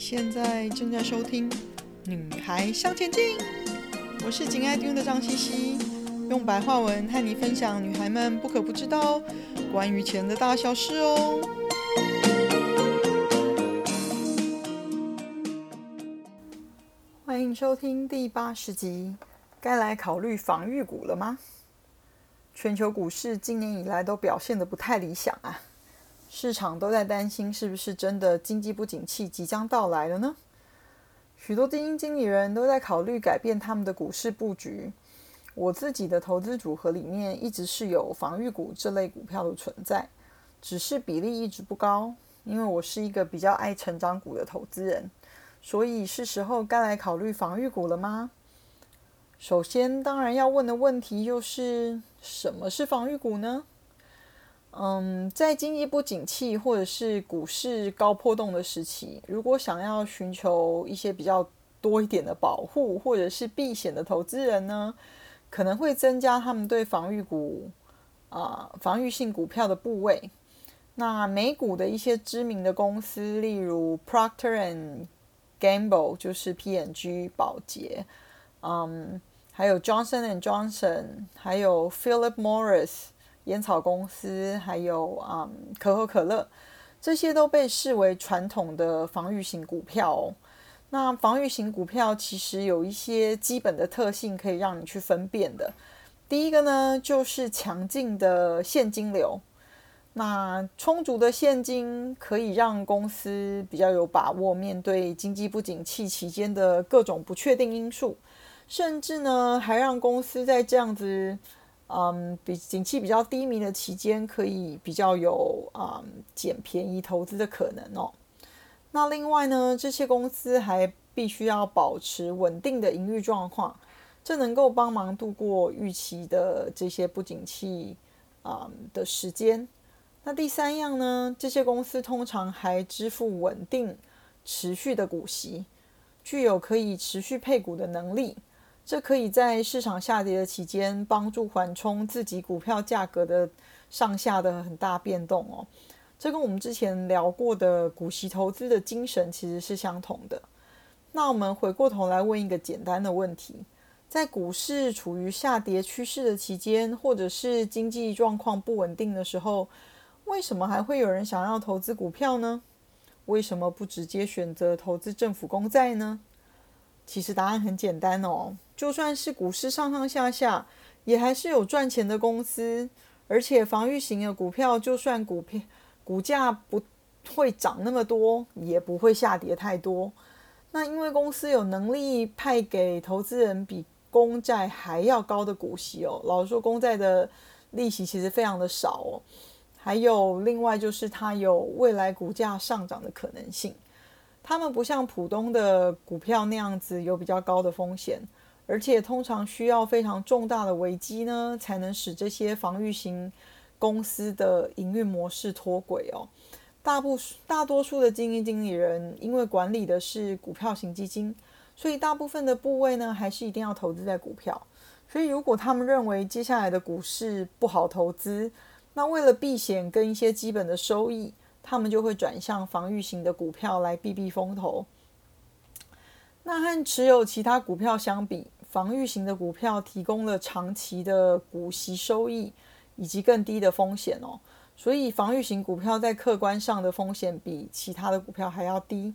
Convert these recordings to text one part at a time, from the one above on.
现在正在收听《女孩向前进》，我是紧爱听的张茜茜，用白话文和你分享女孩们不可不知道关于钱的大小事哦。欢迎收听第八十集，该来考虑防御股了吗？全球股市今年以来都表现得不太理想啊。市场都在担心，是不是真的经济不景气即将到来了呢？许多基金经理人都在考虑改变他们的股市布局。我自己的投资组合里面一直是有防御股这类股票的存在，只是比例一直不高。因为我是一个比较爱成长股的投资人，所以是时候该来考虑防御股了吗？首先，当然要问的问题就是，什么是防御股呢？嗯，在经济不景气或者是股市高波动的时期，如果想要寻求一些比较多一点的保护或者是避险的投资人呢，可能会增加他们对防御股啊、防御性股票的部位。那美股的一些知名的公司，例如 Procter and Gamble，就是 P&G 宝洁，嗯，还有 Johnson and Johnson，还有 Philip Morris。烟草公司，还有啊、可口可乐，这些都被视为传统的防御型股票。那防御型股票其实有一些基本的特性可以让你去分辨的。第一个呢，就是强劲的现金流。那充足的现金可以让公司比较有把握面对经济不景气期间的各种不确定因素，甚至呢，还让公司在这样子。嗯，比景气比较低迷的期间，可以比较有嗯捡便宜投资的可能哦。那另外呢，这些公司还必须要保持稳定的盈余状况，这能够帮忙度过预期的这些不景气啊、嗯、的时间。那第三样呢，这些公司通常还支付稳定持续的股息，具有可以持续配股的能力。这可以在市场下跌的期间帮助缓冲自己股票价格的上下的很大变动哦。这跟我们之前聊过的股息投资的精神其实是相同的。那我们回过头来问一个简单的问题：在股市处于下跌趋势的期间，或者是经济状况不稳定的时候，为什么还会有人想要投资股票呢？为什么不直接选择投资政府公债呢？其实答案很简单哦。就算是股市上上下下，也还是有赚钱的公司，而且防御型的股票，就算股票股价不会涨那么多，也不会下跌太多。那因为公司有能力派给投资人比公债还要高的股息哦。老实说，公债的利息其实非常的少哦。还有另外就是它有未来股价上涨的可能性。他们不像普通的股票那样子有比较高的风险。而且通常需要非常重大的危机呢，才能使这些防御型公司的营运模式脱轨哦。大部大多数的基金经理人因为管理的是股票型基金，所以大部分的部位呢，还是一定要投资在股票。所以如果他们认为接下来的股市不好投资，那为了避险跟一些基本的收益，他们就会转向防御型的股票来避避风头。那和持有其他股票相比，防御型的股票提供了长期的股息收益以及更低的风险哦，所以防御型股票在客观上的风险比其他的股票还要低。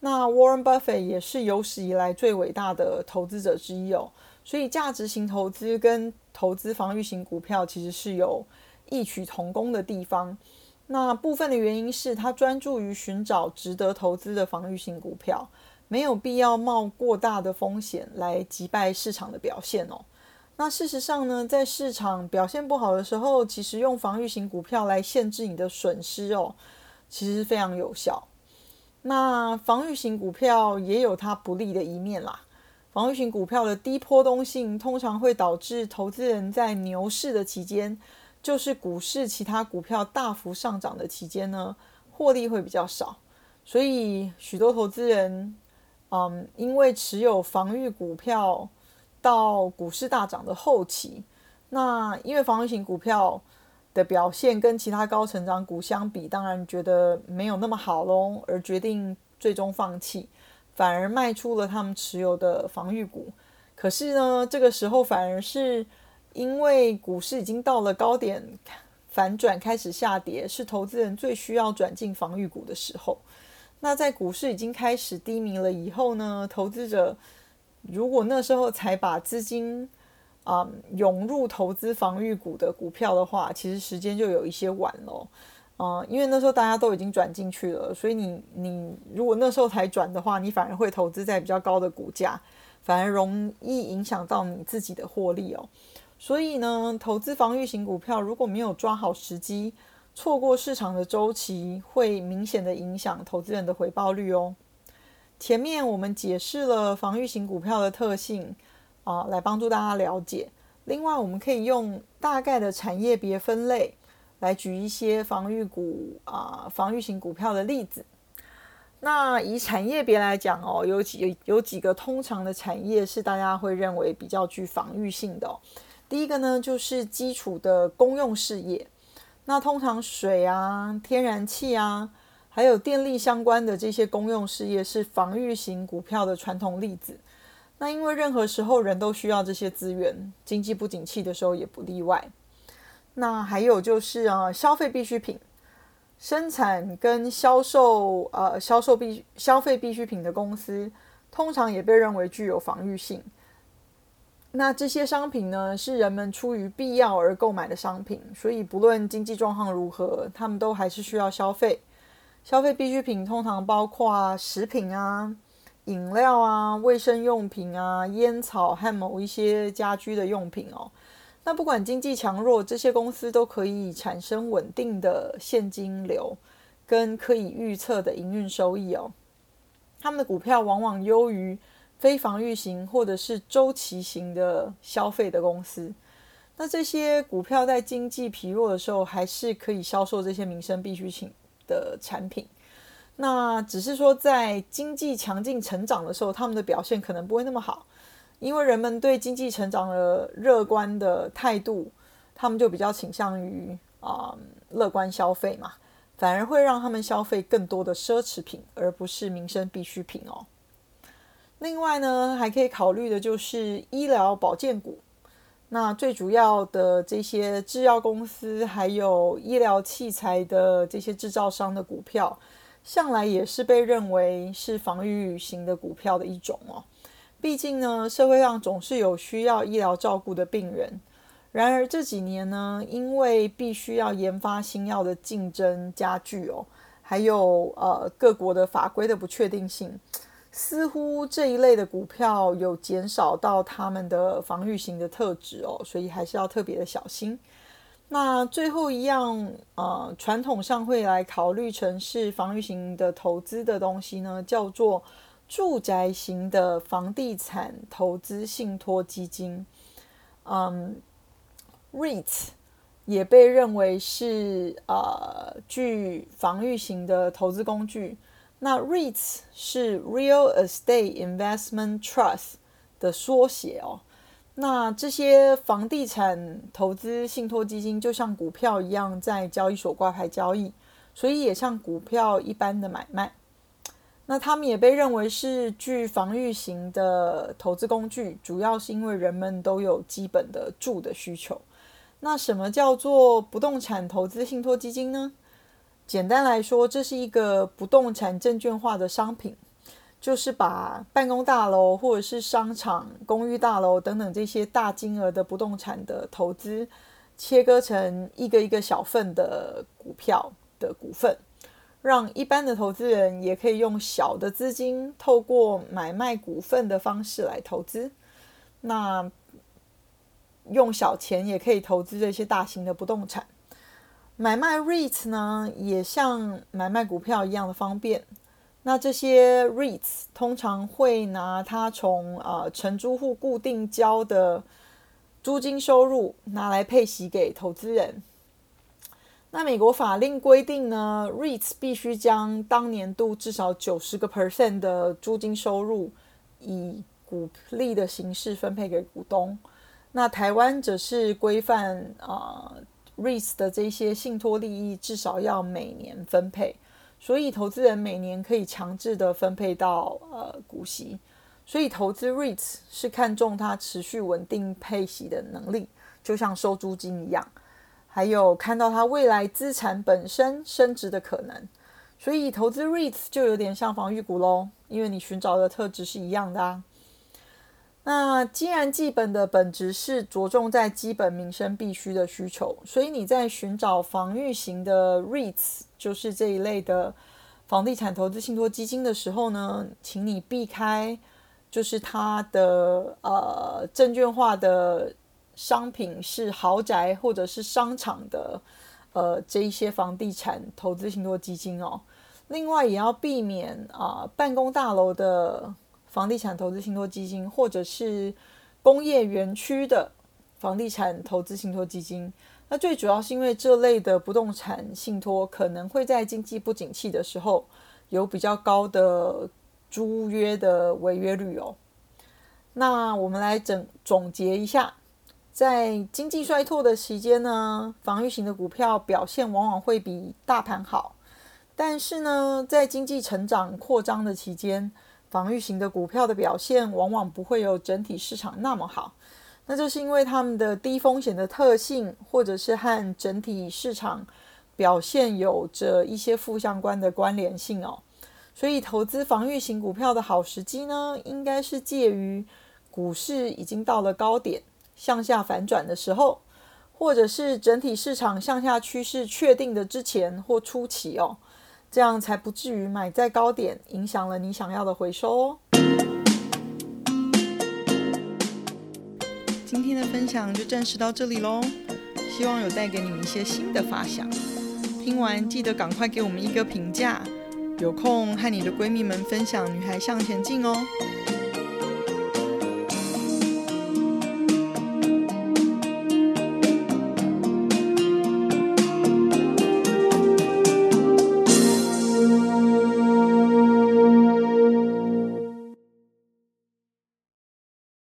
那 Warren Buffett 也是有史以来最伟大的投资者之一哦，所以价值型投资跟投资防御型股票其实是有异曲同工的地方。那部分的原因是他专注于寻找值得投资的防御型股票。没有必要冒过大的风险来击败市场的表现哦。那事实上呢，在市场表现不好的时候，其实用防御型股票来限制你的损失哦，其实非常有效。那防御型股票也有它不利的一面啦。防御型股票的低波动性通常会导致投资人在牛市的期间，就是股市其他股票大幅上涨的期间呢，获利会比较少。所以许多投资人。嗯，因为持有防御股票到股市大涨的后期，那因为防御型股票的表现跟其他高成长股相比，当然觉得没有那么好喽，而决定最终放弃，反而卖出了他们持有的防御股。可是呢，这个时候反而是因为股市已经到了高点，反转开始下跌，是投资人最需要转进防御股的时候。那在股市已经开始低迷了以后呢，投资者如果那时候才把资金啊、涌入投资防御股的股票的话，其实时间就有一些晚了。啊、嗯，因为那时候大家都已经转进去了，所以你你如果那时候才转的话，你反而会投资在比较高的股价，反而容易影响到你自己的获利哦。所以呢，投资防御型股票如果没有抓好时机，错过市场的周期，会明显的影响投资人的回报率哦。前面我们解释了防御型股票的特性啊，来帮助大家了解。另外，我们可以用大概的产业别分类。来举一些防御股啊，防御型股票的例子。那以产业别来讲哦，有几有几个通常的产业是大家会认为比较具防御性的。第一个呢，就是基础的公用事业。那通常水啊、天然气啊，还有电力相关的这些公用事业是防御型股票的传统例子。那因为任何时候人都需要这些资源，经济不景气的时候也不例外。那还有就是啊，消费必需品生产跟销售，呃，销售必消费必需品的公司，通常也被认为具有防御性。那这些商品呢，是人们出于必要而购买的商品，所以不论经济状况如何，他们都还是需要消费。消费必需品通常包括食品啊、饮料啊、卫生用品啊、烟草和某一些家居的用品哦。那不管经济强弱，这些公司都可以产生稳定的现金流跟可以预测的营运收益哦。他们的股票往往优于非防御型或者是周期型的消费的公司。那这些股票在经济疲弱的时候，还是可以销售这些民生必需品的产品。那只是说在经济强劲成长的时候，他们的表现可能不会那么好。因为人们对经济成长的乐观的态度，他们就比较倾向于啊、乐观消费嘛，反而会让他们消费更多的奢侈品，而不是民生必需品哦。另外呢，还可以考虑的就是医疗保健股。那最主要的这些制药公司，还有医疗器材的这些制造商的股票，向来也是被认为是防御型的股票的一种哦。毕竟呢，社会上总是有需要医疗照顾的病人。然而这几年呢，因为必须要研发新药的竞争加剧哦，还有呃各国的法规的不确定性，似乎这一类的股票有减少到他们的防御型的特质哦，所以还是要特别的小心。那最后一样，呃，传统上会来考虑成是防御型的投资的东西呢，叫做。住宅型的房地产投资信托基金，嗯，REITs 也被认为是呃具防御型的投资工具。那 REITs 是 Real Estate Investment Trust 的缩写哦。那这些房地产投资信托基金就像股票一样，在交易所挂牌交易，所以也像股票一般的买卖。那他们也被认为是具防御型的投资工具，主要是因为人们都有基本的住的需求。那什么叫做不动产投资信托基金呢？简单来说，这是一个不动产证券化的商品，就是把办公大楼或者是商场、公寓大楼等等这些大金额的不动产的投资，切割成一个一个小份的股票的股份。让一般的投资人也可以用小的资金，透过买卖股份的方式来投资。那用小钱也可以投资这些大型的不动产。买卖 REITs 呢，也像买卖股票一样的方便。那这些 REITs 通常会拿它从呃承租户固定交的租金收入拿来配息给投资人。那美国法令规定呢，REITs 必须将当年度至少九十个 percent 的租金收入以股利的形式分配给股东。那台湾则是规范啊，REITs 的这些信托利益至少要每年分配。所以投资人每年可以强制的分配到呃股息。所以投资 REITs 是看重它持续稳定配息的能力，就像收租金一样，还有看到它未来资产本身升值的可能。所以投资 REITs 就有点像防御股喽，因为你寻找的特质是一样的啊。那既然基本的本质是着重在基本民生必须的需求，所以你在寻找防御型的 REITs，就是这一类的房地产投资信托基金的时候呢，请你避开。就是它的呃证券化的商品是豪宅或者是商场的呃这一些房地产投资信托基金哦，另外也要避免啊、办公大楼的房地产投资信托基金或者是工业园区的房地产投资信托基金。那最主要是因为这类的不动产信托可能会在经济不景气的时候有比较高的。租约的违约率哦，那我们来整总结一下，在经济衰退的期间呢，防御型的股票表现往往会比大盘好，但是呢，在经济成长扩张的期间，防御型的股票的表现往往不会有整体市场那么好，那就是因为它们的低风险的特性，或者是和整体市场表现有着一些负相关的关联性哦。所以，投资防御型股票的好时机呢，应该是介于股市已经到了高点，向下反转的时候，或者是整体市场向下趋势确定的之前或初期哦，这样才不至于买在高点，影响了你想要的回收哦。今天的分享就暂时到这里喽，希望有带给你们一些新的发想。听完记得赶快给我们一个评价。有空和你的闺蜜们分享《女孩向前进》哦。